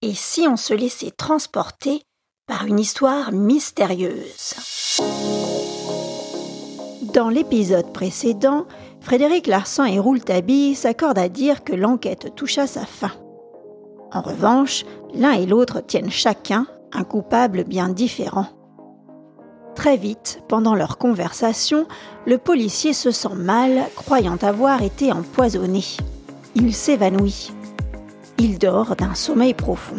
Et si on se laissait transporter par une histoire mystérieuse? Dans l'épisode précédent, Frédéric Larsan et Rouletabille s'accordent à dire que l'enquête touche à sa fin. En revanche, l'un et l'autre tiennent chacun un coupable bien différent. Très vite, pendant leur conversation, le policier se sent mal, croyant avoir été empoisonné. Il s'évanouit. Il dort d'un sommeil profond.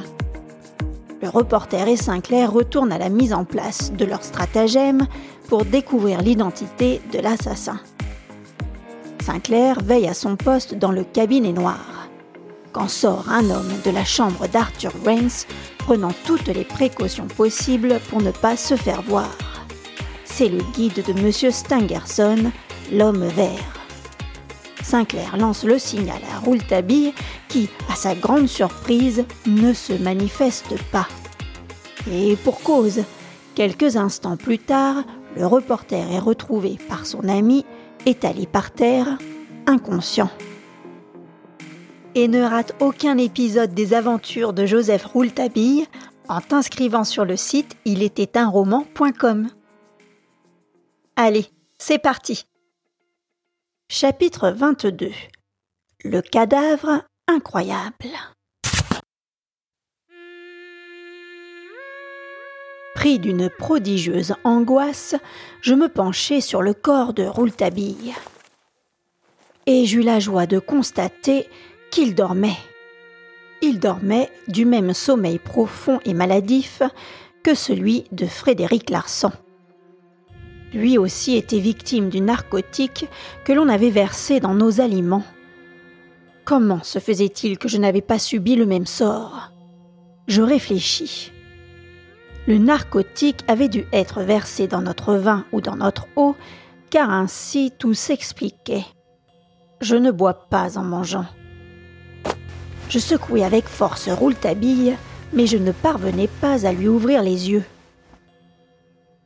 Le reporter et Sinclair retournent à la mise en place de leur stratagème pour découvrir l'identité de l'assassin. Sinclair veille à son poste dans le cabinet noir. Quand sort un homme de la chambre d'Arthur Rains, prenant toutes les précautions possibles pour ne pas se faire voir. C'est le guide de M. Stangerson, l'homme vert. Sinclair lance le signal à Rouletabille qui, à sa grande surprise, ne se manifeste pas. Et pour cause, quelques instants plus tard, le reporter est retrouvé par son ami étalé par terre, inconscient. Et ne rate aucun épisode des aventures de Joseph Rouletabille en t'inscrivant sur le site il était un roman.com. Allez, c'est parti. Chapitre 22 Le cadavre incroyable. Pris d'une prodigieuse angoisse, je me penchai sur le corps de Rouletabille. Et j'eus la joie de constater qu'il dormait. Il dormait du même sommeil profond et maladif que celui de Frédéric Larsan. Lui aussi était victime du narcotique que l'on avait versé dans nos aliments. Comment se faisait-il que je n'avais pas subi le même sort? Je réfléchis. Le narcotique avait dû être versé dans notre vin ou dans notre eau, car ainsi tout s'expliquait. Je ne bois pas en mangeant. Je secouai avec force Rouletabille, mais je ne parvenais pas à lui ouvrir les yeux.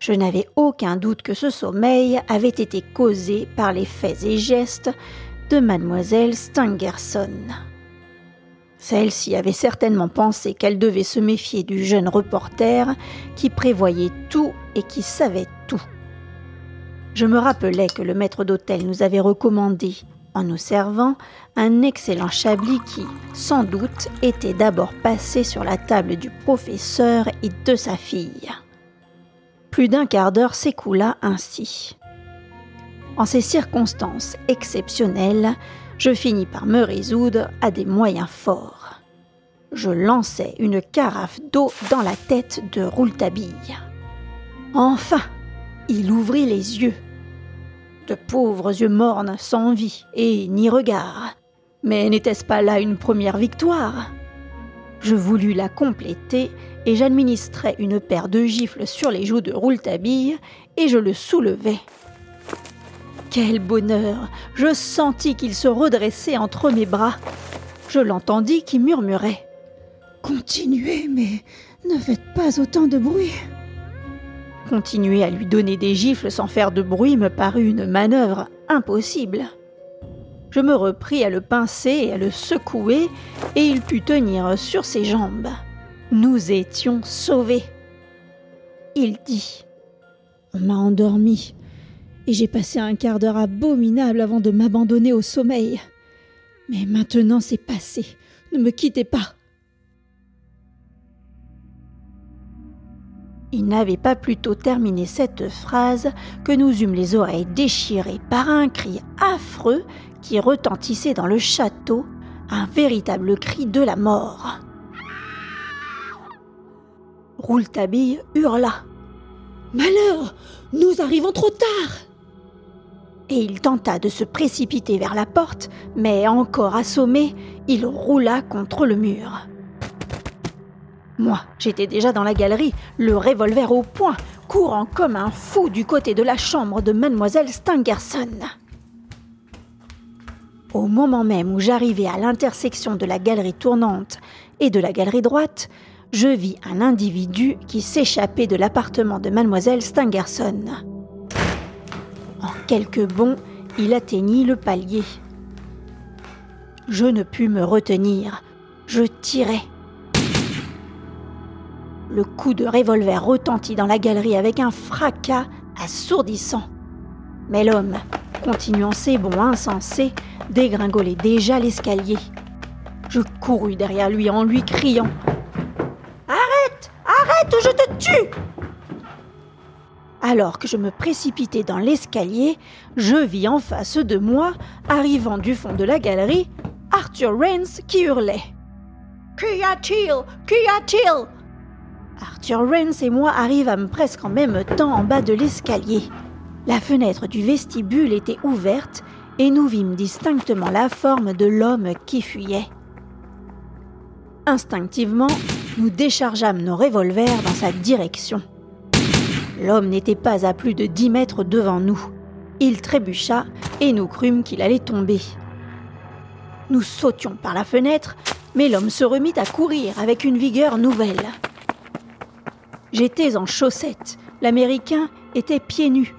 Je n'avais aucun doute que ce sommeil avait été causé par les faits et gestes de mademoiselle Stangerson. Celle-ci avait certainement pensé qu'elle devait se méfier du jeune reporter qui prévoyait tout et qui savait tout. Je me rappelais que le maître d'hôtel nous avait recommandé, en nous servant, un excellent chablis qui, sans doute, était d'abord passé sur la table du professeur et de sa fille. Plus d'un quart d'heure s'écoula ainsi. En ces circonstances exceptionnelles, je finis par me résoudre à des moyens forts. Je lançai une carafe d'eau dans la tête de Rouletabille. Enfin, il ouvrit les yeux. De pauvres yeux mornes, sans vie et ni regard. Mais n'était-ce pas là une première victoire? Je voulus la compléter et j'administrai une paire de gifles sur les joues de Rouletabille et je le soulevai. Quel bonheur Je sentis qu'il se redressait entre mes bras. Je l'entendis qui murmurait. Continuez, mais ne faites pas autant de bruit. Continuer à lui donner des gifles sans faire de bruit me parut une manœuvre impossible. Je me repris à le pincer et à le secouer, et il put tenir sur ses jambes. Nous étions sauvés. Il dit On m'a endormi et j'ai passé un quart d'heure abominable avant de m'abandonner au sommeil. Mais maintenant c'est passé. Ne me quittez pas. Il n'avait pas plutôt terminé cette phrase que nous eûmes les oreilles déchirées par un cri affreux qui retentissait dans le château, un véritable cri de la mort. Rouletabille hurla. Malheur Nous arrivons trop tard et il tenta de se précipiter vers la porte, mais encore assommé, il roula contre le mur. Moi, j'étais déjà dans la galerie, le revolver au poing, courant comme un fou du côté de la chambre de mademoiselle Stangerson. Au moment même où j'arrivais à l'intersection de la galerie tournante et de la galerie droite, je vis un individu qui s'échappait de l'appartement de mademoiselle Stangerson. En quelques bonds, il atteignit le palier. Je ne pus me retenir. Je tirai. le coup de revolver retentit dans la galerie avec un fracas assourdissant. Mais l'homme, continuant ses bonds insensés, dégringolait déjà l'escalier. Je courus derrière lui en lui criant Arrête Arrête Je te tue alors que je me précipitais dans l'escalier, je vis en face de moi, arrivant du fond de la galerie, Arthur Rains qui hurlait. Qu'y a-t-il Qu'y a-t-il? Arthur Rains et moi arrivâmes presque en même temps en bas de l'escalier. La fenêtre du vestibule était ouverte et nous vîmes distinctement la forme de l'homme qui fuyait. Instinctivement, nous déchargeâmes nos revolvers dans sa direction. L'homme n'était pas à plus de dix mètres devant nous. Il trébucha et nous crûmes qu'il allait tomber. Nous sautions par la fenêtre, mais l'homme se remit à courir avec une vigueur nouvelle. J'étais en chaussettes, l'Américain était pieds nus.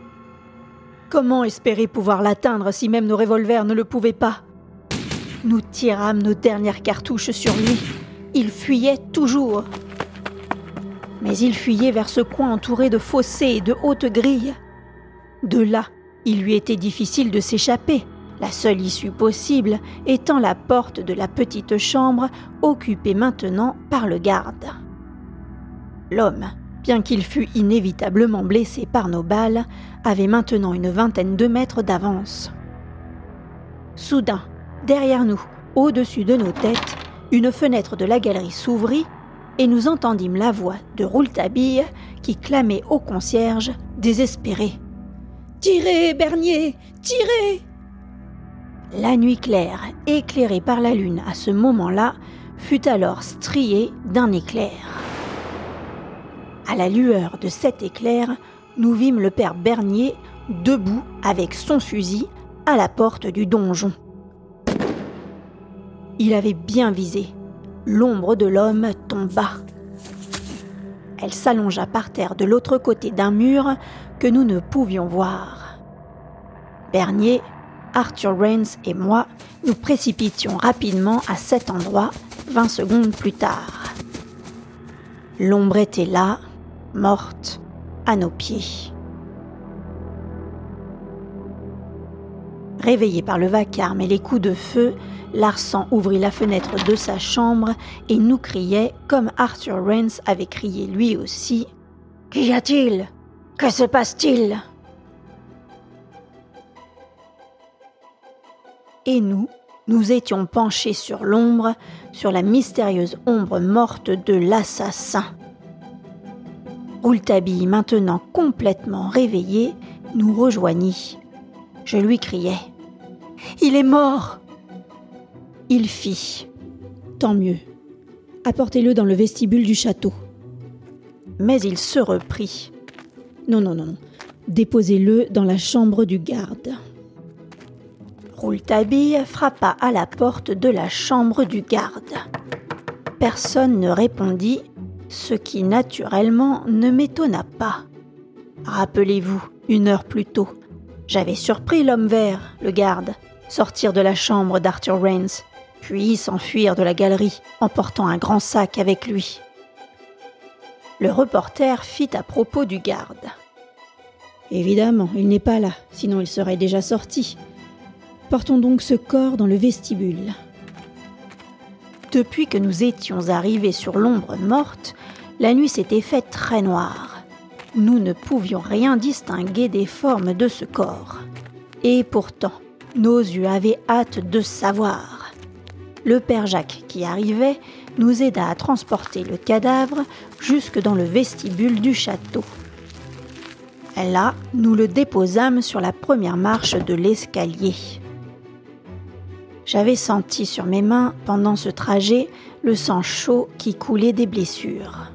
Comment espérer pouvoir l'atteindre si même nos revolvers ne le pouvaient pas? Nous tirâmes nos dernières cartouches sur lui. Il fuyait toujours mais il fuyait vers ce coin entouré de fossés et de hautes grilles. De là, il lui était difficile de s'échapper, la seule issue possible étant la porte de la petite chambre occupée maintenant par le garde. L'homme, bien qu'il fût inévitablement blessé par nos balles, avait maintenant une vingtaine de mètres d'avance. Soudain, derrière nous, au-dessus de nos têtes, une fenêtre de la galerie s'ouvrit et nous entendîmes la voix de Rouletabille qui clamait au concierge, désespéré. Tirez, Bernier, tirez La nuit claire, éclairée par la lune à ce moment-là, fut alors striée d'un éclair. À la lueur de cet éclair, nous vîmes le père Bernier debout avec son fusil à la porte du donjon. Il avait bien visé, l'ombre de l'homme tomba. Elle s'allongea par terre de l'autre côté d'un mur que nous ne pouvions voir. Bernier, Arthur Rains et moi nous précipitions rapidement à cet endroit vingt secondes plus tard. L'ombre était là, morte, à nos pieds. Réveillé par le vacarme et les coups de feu, Larsan ouvrit la fenêtre de sa chambre et nous criait, comme Arthur Rance avait crié lui aussi Qu'y a-t-il? Que se passe-t-il? Et nous, nous étions penchés sur l'ombre, sur la mystérieuse ombre morte de l'assassin. Rouletabille, maintenant complètement réveillé, nous rejoignit. Je lui criai Il est mort Il fit Tant mieux. Apportez-le dans le vestibule du château. Mais il se reprit. Non, non, non. Déposez-le dans la chambre du garde. Rouletabille frappa à la porte de la chambre du garde. Personne ne répondit, ce qui naturellement ne m'étonna pas. Rappelez-vous, une heure plus tôt, j'avais surpris l'homme vert, le garde, sortir de la chambre d'Arthur Rains, puis s'enfuir de la galerie en portant un grand sac avec lui. Le reporter fit à propos du garde. Évidemment, il n'est pas là, sinon il serait déjà sorti. Portons donc ce corps dans le vestibule. Depuis que nous étions arrivés sur l'ombre morte, la nuit s'était faite très noire nous ne pouvions rien distinguer des formes de ce corps. Et pourtant, nos yeux avaient hâte de savoir. Le père Jacques qui arrivait nous aida à transporter le cadavre jusque dans le vestibule du château. Là, nous le déposâmes sur la première marche de l'escalier. J'avais senti sur mes mains, pendant ce trajet, le sang chaud qui coulait des blessures.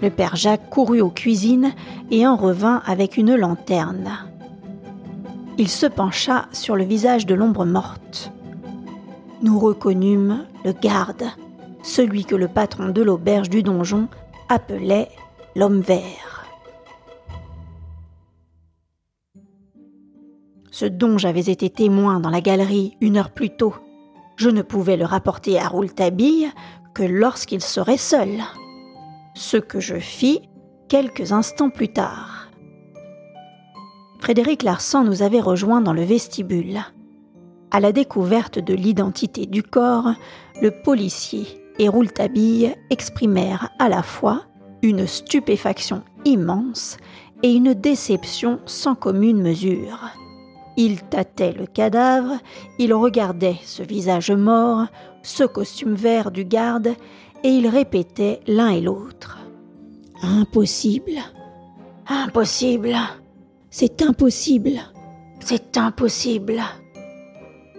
Le père Jacques courut aux cuisines et en revint avec une lanterne. Il se pencha sur le visage de l'ombre morte. Nous reconnûmes le garde, celui que le patron de l'auberge du donjon appelait l'homme vert. Ce dont j'avais été témoin dans la galerie une heure plus tôt, je ne pouvais le rapporter à Rouletabille que lorsqu'il serait seul. Ce que je fis quelques instants plus tard. Frédéric Larsan nous avait rejoints dans le vestibule. À la découverte de l'identité du corps, le policier et Rouletabille exprimèrent à la fois une stupéfaction immense et une déception sans commune mesure. Il tâtait le cadavre, il regardait ce visage mort, ce costume vert du garde, et il répétait l'un et l'autre. Impossible. Impossible. C'est impossible. C'est impossible.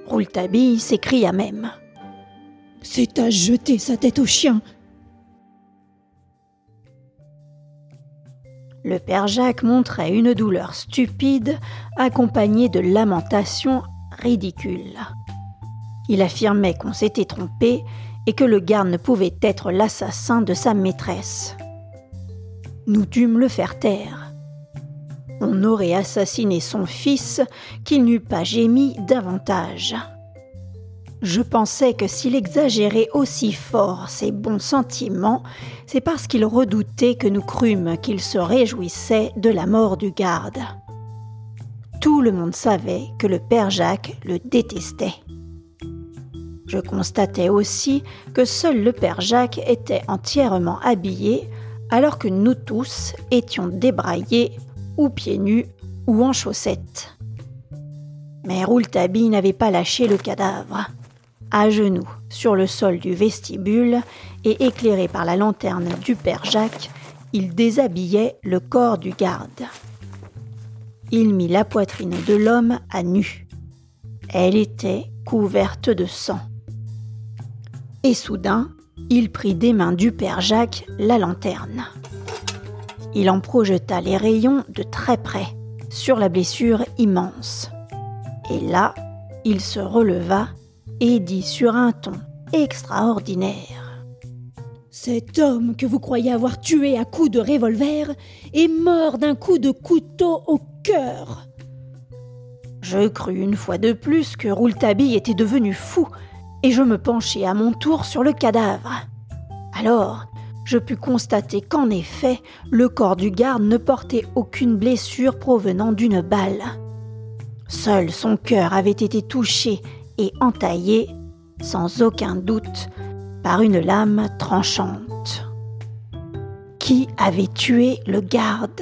Rouletabille s'écria même. C'est à jeter sa tête au chien. Le père Jacques montrait une douleur stupide accompagnée de lamentations ridicules. Il affirmait qu'on s'était trompé et que le garde ne pouvait être l'assassin de sa maîtresse. Nous dûmes le faire taire. On aurait assassiné son fils qu'il n'eût pas gémi davantage. Je pensais que s'il exagérait aussi fort ses bons sentiments, c'est parce qu'il redoutait que nous crûmes qu'il se réjouissait de la mort du garde. Tout le monde savait que le père Jacques le détestait. Je constatais aussi que seul le père Jacques était entièrement habillé, alors que nous tous étions débraillés, ou pieds nus, ou en chaussettes. Mais Rouletabille n'avait pas lâché le cadavre à genoux sur le sol du vestibule et éclairé par la lanterne du père Jacques, il déshabillait le corps du garde. Il mit la poitrine de l'homme à nu. Elle était couverte de sang. Et soudain, il prit des mains du père Jacques la lanterne. Il en projeta les rayons de très près sur la blessure immense. Et là, il se releva et dit sur un ton extraordinaire. Cet homme que vous croyez avoir tué à coups de revolver est mort d'un coup de couteau au cœur. Je crus une fois de plus que Rouletabille était devenu fou, et je me penchai à mon tour sur le cadavre. Alors, je pus constater qu'en effet, le corps du garde ne portait aucune blessure provenant d'une balle. Seul son cœur avait été touché et entaillé, sans aucun doute, par une lame tranchante. Qui avait tué le garde?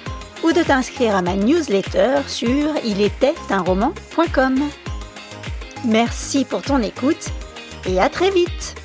ou de t'inscrire à ma newsletter sur ilétaitunroman.com. Merci pour ton écoute et à très vite